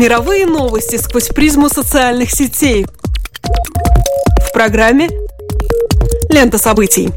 Мировые новости сквозь призму социальных сетей. В программе «Лента событий».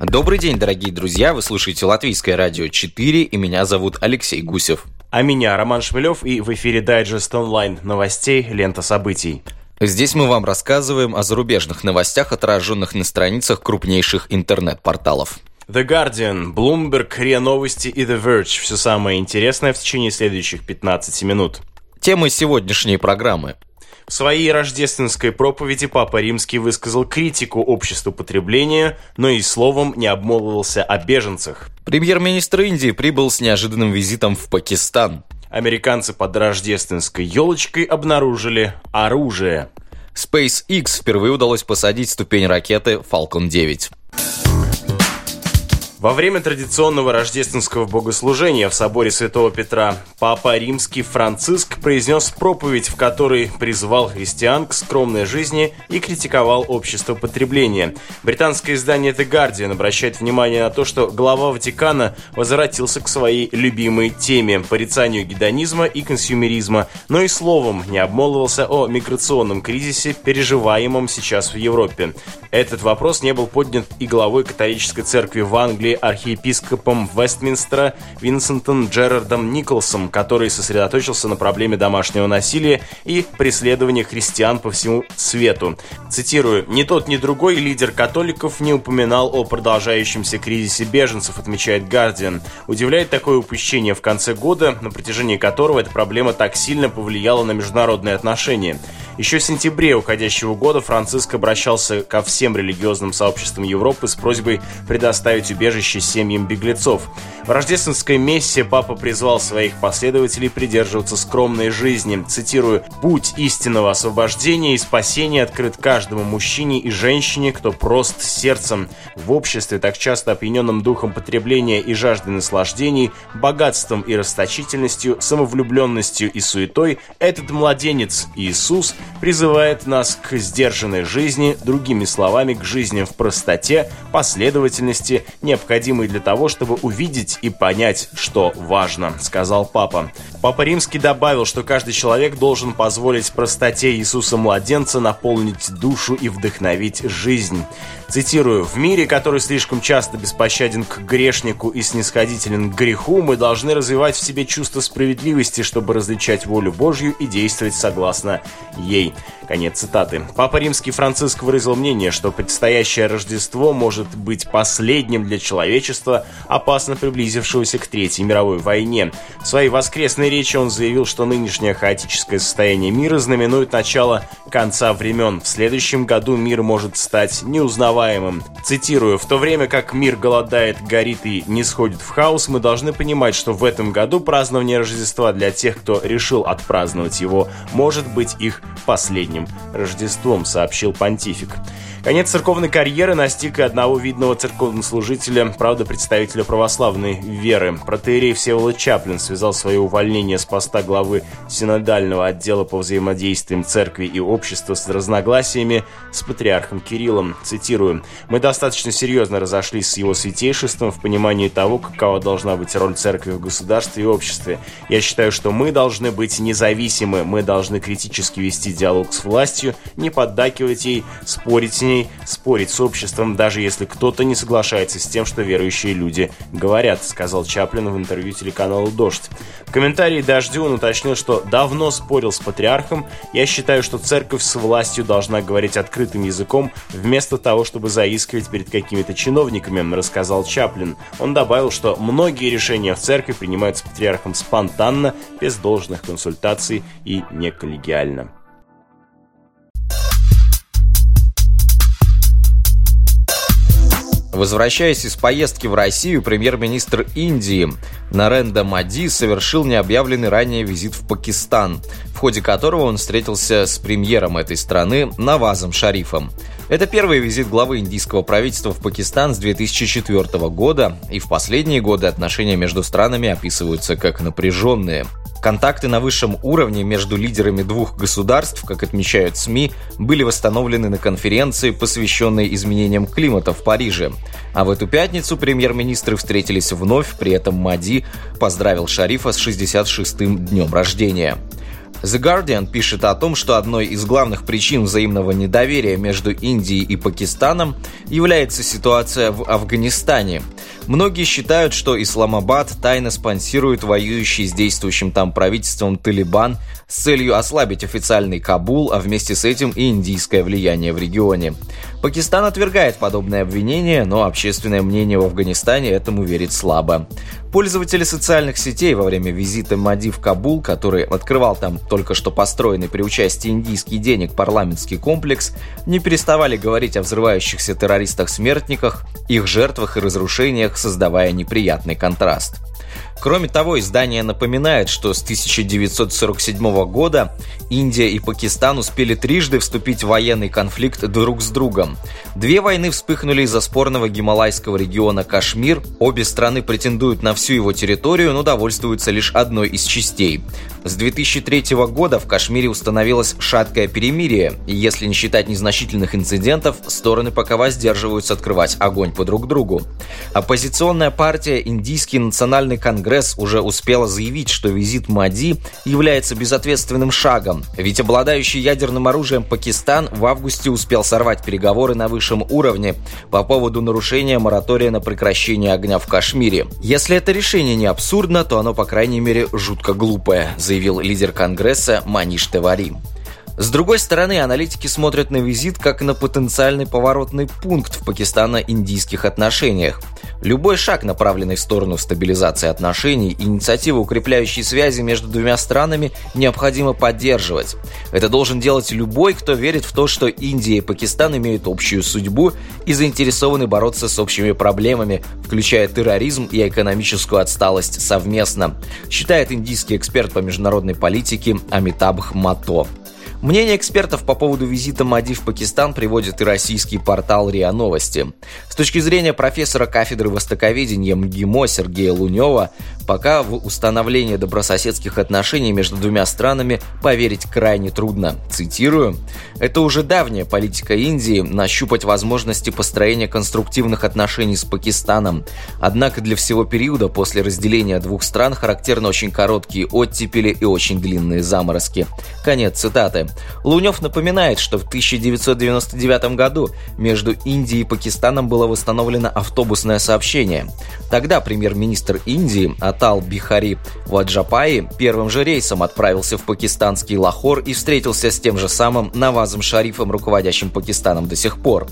Добрый день, дорогие друзья! Вы слушаете Латвийское радио 4, и меня зовут Алексей Гусев. А меня Роман Шмелев, и в эфире дайджест онлайн новостей «Лента событий». Здесь мы вам рассказываем о зарубежных новостях, отраженных на страницах крупнейших интернет-порталов. The Guardian, Bloomberg, РИА Новости и The Verge. Все самое интересное в течение следующих 15 минут. Темы сегодняшней программы. В своей рождественской проповеди Папа Римский высказал критику обществу потребления, но и словом не обмолвился о беженцах. Премьер-министр Индии прибыл с неожиданным визитом в Пакистан. Американцы под рождественской елочкой обнаружили оружие. SpaceX впервые удалось посадить ступень ракеты Falcon 9. Во время традиционного рождественского богослужения в соборе Святого Петра Папа Римский Франциск произнес проповедь, в которой призвал христиан к скромной жизни и критиковал общество потребления. Британское издание The Guardian обращает внимание на то, что глава Ватикана возвратился к своей любимой теме – порицанию гедонизма и консюмеризма, но и словом не обмолвился о миграционном кризисе, переживаемом сейчас в Европе. Этот вопрос не был поднят и главой католической церкви в Англии архиепископом Вестминстера Винсентом Джерардом Николсом, который сосредоточился на проблеме домашнего насилия и преследования христиан по всему свету. Цитирую, «Ни тот, ни другой лидер католиков не упоминал о продолжающемся кризисе беженцев», отмечает Гардиан. Удивляет такое упущение в конце года, на протяжении которого эта проблема так сильно повлияла на международные отношения. Еще в сентябре уходящего года Франциск обращался ко всем религиозным сообществам Европы с просьбой предоставить убежище семьям беглецов. В рождественской мессе папа призвал своих последователей придерживаться скромной жизни. Цитирую, «Путь истинного освобождения и спасения открыт каждому мужчине и женщине, кто прост сердцем. В обществе, так часто опьяненном духом потребления и жажды наслаждений, богатством и расточительностью, самовлюбленностью и суетой, этот младенец, Иисус, призывает нас к сдержанной жизни, другими словами, к жизни в простоте, последовательности, необходимой для того, чтобы увидеть и понять, что важно, сказал папа. Папа Римский добавил, что каждый человек должен позволить простоте Иисуса Младенца наполнить душу и вдохновить жизнь. Цитирую, «В мире, который слишком часто беспощаден к грешнику и снисходителен к греху, мы должны развивать в себе чувство справедливости, чтобы различать волю Божью и действовать согласно ей». Конец цитаты. Папа Римский Франциск выразил мнение, что предстоящее Рождество может быть последним для человечества, опасно приблизившегося к Третьей мировой войне. В своей воскресной речи он заявил, что нынешнее хаотическое состояние мира знаменует начало конца времен. В следующем году мир может стать неузнаваемым. Цитирую, «В то время как мир голодает, горит и не сходит в хаос, мы должны понимать, что в этом году празднование Рождества для тех, кто решил отпраздновать его, может быть их последним Рождеством, сообщил понтифик. Конец церковной карьеры настиг и одного видного церковнослужителя, правда, представителя православной веры. Протеерей Всеволод Чаплин связал свое увольнение с поста главы синодального отдела по взаимодействиям церкви и общества с разногласиями с патриархом Кириллом. Цитирую. «Мы достаточно серьезно разошлись с его святейшеством в понимании того, какова должна быть роль церкви в государстве и обществе. Я считаю, что мы должны быть независимы, мы должны критически вести диалог с властью, не поддакивать ей, спорить с ней, спорить с обществом, даже если кто-то не соглашается с тем, что верующие люди говорят, сказал Чаплин в интервью телеканалу «Дождь». В комментарии «Дождю» он уточнил, что давно спорил с патриархом. «Я считаю, что церковь с властью должна говорить открытым языком, вместо того, чтобы заискивать перед какими-то чиновниками», рассказал Чаплин. Он добавил, что многие решения в церкви принимаются патриархом спонтанно, без должных консультаций и неколлегиально. Возвращаясь из поездки в Россию, премьер-министр Индии Наренда Мади совершил необъявленный ранее визит в Пакистан, в ходе которого он встретился с премьером этой страны Навазом Шарифом. Это первый визит главы индийского правительства в Пакистан с 2004 года, и в последние годы отношения между странами описываются как напряженные. Контакты на высшем уровне между лидерами двух государств, как отмечают СМИ, были восстановлены на конференции, посвященной изменениям климата в Париже. А в эту пятницу премьер-министры встретились вновь, при этом Мади поздравил Шарифа с 66-м днем рождения. The Guardian пишет о том, что одной из главных причин взаимного недоверия между Индией и Пакистаном является ситуация в Афганистане. Многие считают, что Исламабад тайно спонсирует воюющий с действующим там правительством Талибан с целью ослабить официальный Кабул, а вместе с этим и индийское влияние в регионе. Пакистан отвергает подобное обвинение, но общественное мнение в Афганистане этому верит слабо. Пользователи социальных сетей во время визита Мади в Кабул, который открывал там только что построенный при участии индийских денег парламентский комплекс, не переставали говорить о взрывающихся террористах-смертниках, их жертвах и разрушениях, создавая неприятный контраст. Кроме того, издание напоминает, что с 1947 года Индия и Пакистан успели трижды вступить в военный конфликт друг с другом. Две войны вспыхнули из-за спорного гималайского региона Кашмир. Обе страны претендуют на всю его территорию, но довольствуются лишь одной из частей. С 2003 года в Кашмире установилось шаткое перемирие, и если не считать незначительных инцидентов, стороны пока воздерживаются открывать огонь по друг другу. Оппозиционная партия Индийский национальный конгресс уже успела заявить, что визит Мади является безответственным шагом, ведь обладающий ядерным оружием Пакистан в августе успел сорвать переговоры на высшем уровне по поводу нарушения моратория на прекращение огня в Кашмире. Если это решение не абсурдно, то оно, по крайней мере, жутко глупое, заявил лидер Конгресса Маниш Тевари. С другой стороны, аналитики смотрят на визит как на потенциальный поворотный пункт в пакистано-индийских отношениях. Любой шаг, направленный в сторону стабилизации отношений, инициативы, укрепляющие связи между двумя странами, необходимо поддерживать. Это должен делать любой, кто верит в то, что Индия и Пакистан имеют общую судьбу и заинтересованы бороться с общими проблемами, включая терроризм и экономическую отсталость совместно, считает индийский эксперт по международной политике Амитабх Мато. Мнение экспертов по поводу визита Мади в Пакистан приводит и российский портал РИА Новости. С точки зрения профессора кафедры востоковедения МГИМО Сергея Лунева, пока в установление добрососедских отношений между двумя странами поверить крайне трудно. Цитирую, «Это уже давняя политика Индии нащупать возможности построения конструктивных отношений с Пакистаном. Однако для всего периода после разделения двух стран характерны очень короткие оттепели и очень длинные заморозки». Конец цитаты. Лунев напоминает, что в 1999 году между Индией и Пакистаном было восстановлено автобусное сообщение. Тогда премьер-министр Индии Атал Бихари Ваджапаи первым же рейсом отправился в пакистанский Лахор и встретился с тем же самым Навазом Шарифом, руководящим Пакистаном до сих пор.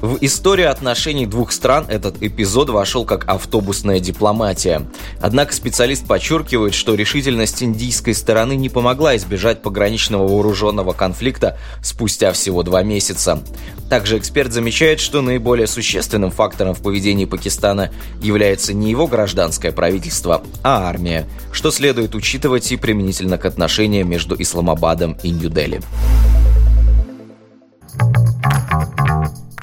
В историю отношений двух стран этот эпизод вошел как автобусная дипломатия. Однако специалист подчеркивает, что решительность индийской стороны не помогла избежать пограничного вооруженного конфликта спустя всего два месяца. Также эксперт замечает, что наиболее существенным фактором в поведении Пакистана является не его гражданское правительство, а армия, что следует учитывать и применительно к отношениям между Исламабадом и Нью-Дели.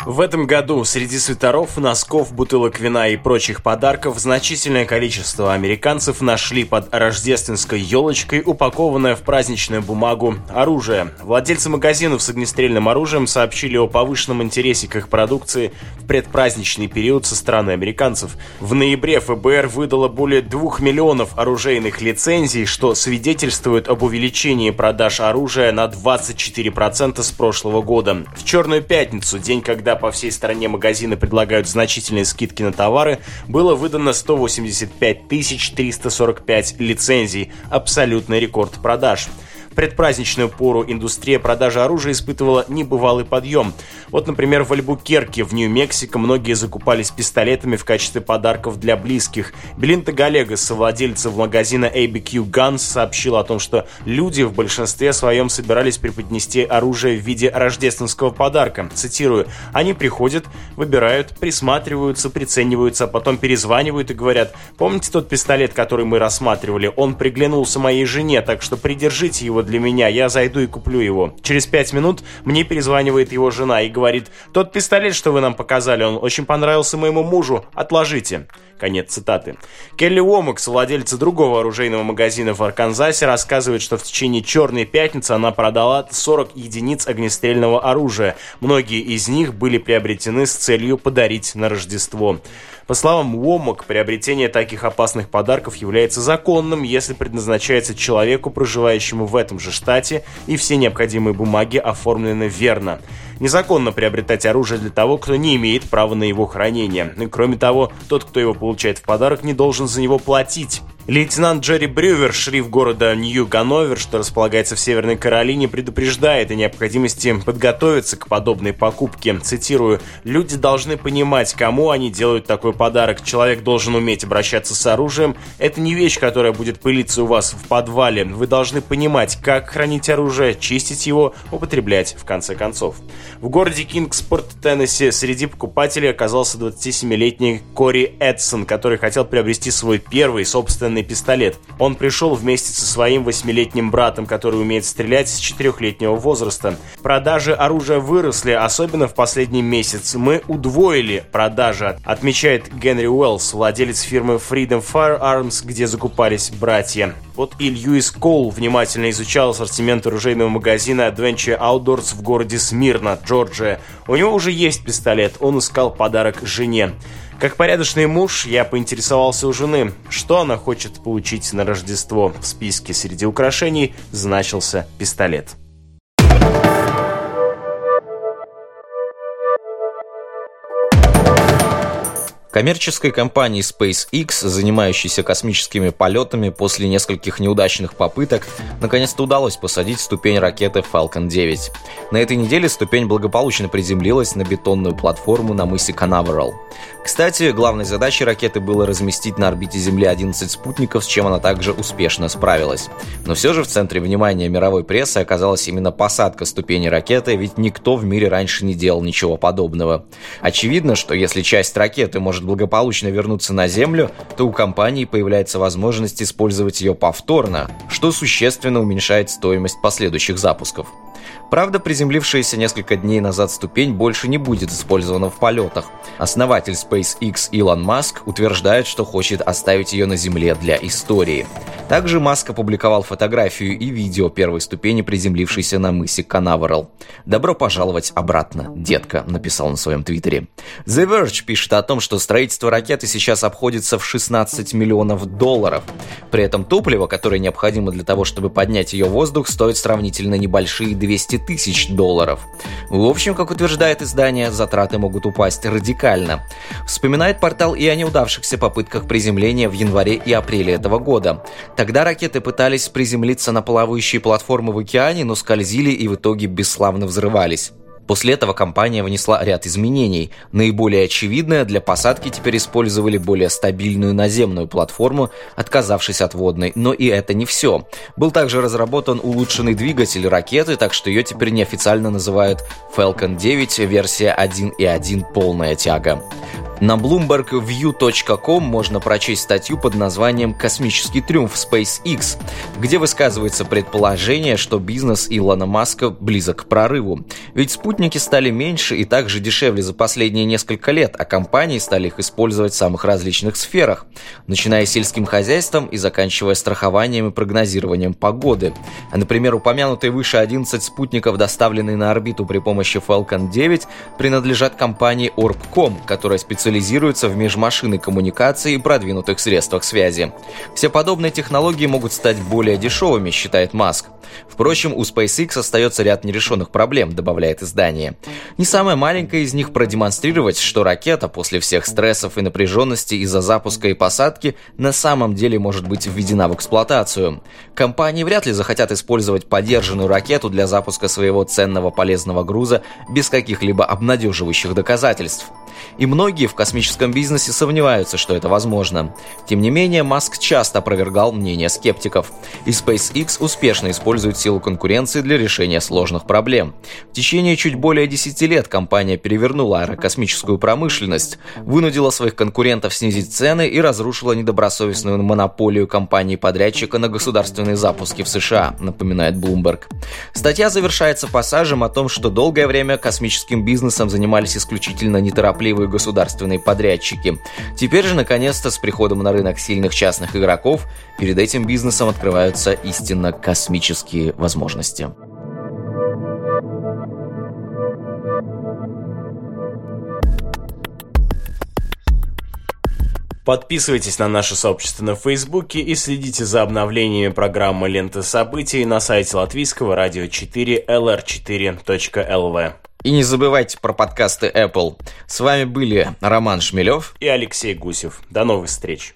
В этом году среди свитеров, носков, бутылок вина и прочих подарков значительное количество американцев нашли под рождественской елочкой упакованное в праздничную бумагу оружие. Владельцы магазинов с огнестрельным оружием сообщили о повышенном интересе к их продукции в предпраздничный период со стороны американцев. В ноябре ФБР выдало более 2 миллионов оружейных лицензий, что свидетельствует об увеличении продаж оружия на 24% с прошлого года. В Черную пятницу, день когда когда по всей стране магазины предлагают значительные скидки на товары, было выдано 185 345 лицензий, абсолютный рекорд продаж предпраздничную пору индустрия продажи оружия испытывала небывалый подъем. Вот, например, в Альбукерке в Нью-Мексико многие закупались пистолетами в качестве подарков для близких. Белинта Галега, совладельца магазина ABQ Guns, сообщила о том, что люди в большинстве своем собирались преподнести оружие в виде рождественского подарка. Цитирую, «Они приходят, выбирают, присматриваются, прицениваются, а потом перезванивают и говорят, помните тот пистолет, который мы рассматривали? Он приглянулся моей жене, так что придержите его для меня, я зайду и куплю его. Через пять минут мне перезванивает его жена и говорит, тот пистолет, что вы нам показали, он очень понравился моему мужу, отложите. Конец цитаты. Келли Уомакс, владельца другого оружейного магазина в Арканзасе, рассказывает, что в течение «Черной пятницы» она продала 40 единиц огнестрельного оружия. Многие из них были приобретены с целью подарить на Рождество. По словам Уомак, приобретение таких опасных подарков является законным, если предназначается человеку, проживающему в этом же штате, и все необходимые бумаги оформлены верно. Незаконно приобретать оружие для того, кто не имеет права на его хранение. Кроме того, тот, кто его получает в подарок, не должен за него платить. Лейтенант Джерри Брювер, шериф города Нью-Ганновер, что располагается в Северной Каролине, предупреждает о необходимости подготовиться к подобной покупке. Цитирую, «Люди должны понимать, кому они делают такой подарок. Человек должен уметь обращаться с оружием. Это не вещь, которая будет пылиться у вас в подвале. Вы должны понимать, как хранить оружие, чистить его, употреблять, в конце концов». В городе Кингспорт, Теннесси, среди покупателей оказался 27-летний Кори Эдсон, который хотел приобрести свой первый собственный полноценный пистолет. Он пришел вместе со своим восьмилетним братом, который умеет стрелять с четырехлетнего возраста. Продажи оружия выросли, особенно в последний месяц. Мы удвоили продажи, отмечает Генри Уэллс, владелец фирмы Freedom Firearms, где закупались братья. Вот и Льюис Коул внимательно изучал ассортимент оружейного магазина Adventure Outdoors в городе Смирна, Джорджия. У него уже есть пистолет, он искал подарок жене. Как порядочный муж, я поинтересовался у жены, что она хочет получить на Рождество. В списке среди украшений значился пистолет. Коммерческой компании SpaceX, занимающейся космическими полетами после нескольких неудачных попыток, наконец-то удалось посадить ступень ракеты Falcon 9. На этой неделе ступень благополучно приземлилась на бетонную платформу на мысе Канаверал. Кстати, главной задачей ракеты было разместить на орбите Земли 11 спутников, с чем она также успешно справилась. Но все же в центре внимания мировой прессы оказалась именно посадка ступени ракеты, ведь никто в мире раньше не делал ничего подобного. Очевидно, что если часть ракеты может может благополучно вернуться на Землю, то у компании появляется возможность использовать ее повторно, что существенно уменьшает стоимость последующих запусков. Правда, приземлившаяся несколько дней назад ступень больше не будет использована в полетах. Основатель SpaceX Илон Маск утверждает, что хочет оставить ее на Земле для истории. Также Маск опубликовал фотографию и видео первой ступени, приземлившейся на мысе Канаверал. «Добро пожаловать обратно, детка», — написал на своем твиттере. The Verge пишет о том, что строительство ракеты сейчас обходится в 16 миллионов долларов. При этом топливо, которое необходимо для того, чтобы поднять ее в воздух, стоит сравнительно небольшие 200 тысяч долларов. В общем, как утверждает издание, затраты могут упасть радикально. Вспоминает портал и о неудавшихся попытках приземления в январе и апреле этого года. Тогда ракеты пытались приземлиться на плавающие платформы в океане, но скользили и в итоге бесславно взрывались. После этого компания внесла ряд изменений. Наиболее очевидное, для посадки теперь использовали более стабильную наземную платформу, отказавшись от водной. Но и это не все. Был также разработан улучшенный двигатель ракеты, так что ее теперь неофициально называют Falcon 9 версия 1.1 полная тяга. На bloombergview.com можно прочесть статью под названием «Космический триумф SpaceX», где высказывается предположение, что бизнес Илона Маска близок к прорыву. Ведь спутники стали меньше и также дешевле за последние несколько лет, а компании стали их использовать в самых различных сферах, начиная сельским хозяйством и заканчивая страхованием и прогнозированием погоды. А, например, упомянутые выше 11 спутников, доставленные на орбиту при помощи Falcon 9, принадлежат компании Orbcom, которая специализируется специализируется в межмашинной коммуникации и продвинутых средствах связи. Все подобные технологии могут стать более дешевыми, считает Маск. Впрочем, у SpaceX остается ряд нерешенных проблем, добавляет издание. Не самая маленькая из них продемонстрировать, что ракета после всех стрессов и напряженности из-за запуска и посадки на самом деле может быть введена в эксплуатацию. Компании вряд ли захотят использовать подержанную ракету для запуска своего ценного полезного груза без каких-либо обнадеживающих доказательств. И многие в космическом бизнесе сомневаются, что это возможно. Тем не менее, Маск часто опровергал мнение скептиков. И SpaceX успешно использует силу конкуренции для решения сложных проблем. В течение чуть более 10 лет компания перевернула аэрокосмическую промышленность, вынудила своих конкурентов снизить цены и разрушила недобросовестную монополию компании-подрядчика на государственные запуски в США, напоминает Bloomberg. Статья завершается пассажем о том, что долгое время космическим бизнесом занимались исключительно неторопливые государственные подрядчики. Теперь же, наконец-то, с приходом на рынок сильных частных игроков, перед этим бизнесом открываются истинно космические возможности. Подписывайтесь на наше сообщество на Фейсбуке и следите за обновлениями программы «Лента событий» на сайте латвийского радио 4 lr4.lv. И не забывайте про подкасты Apple. С вами были Роман Шмелев и Алексей Гусев. До новых встреч!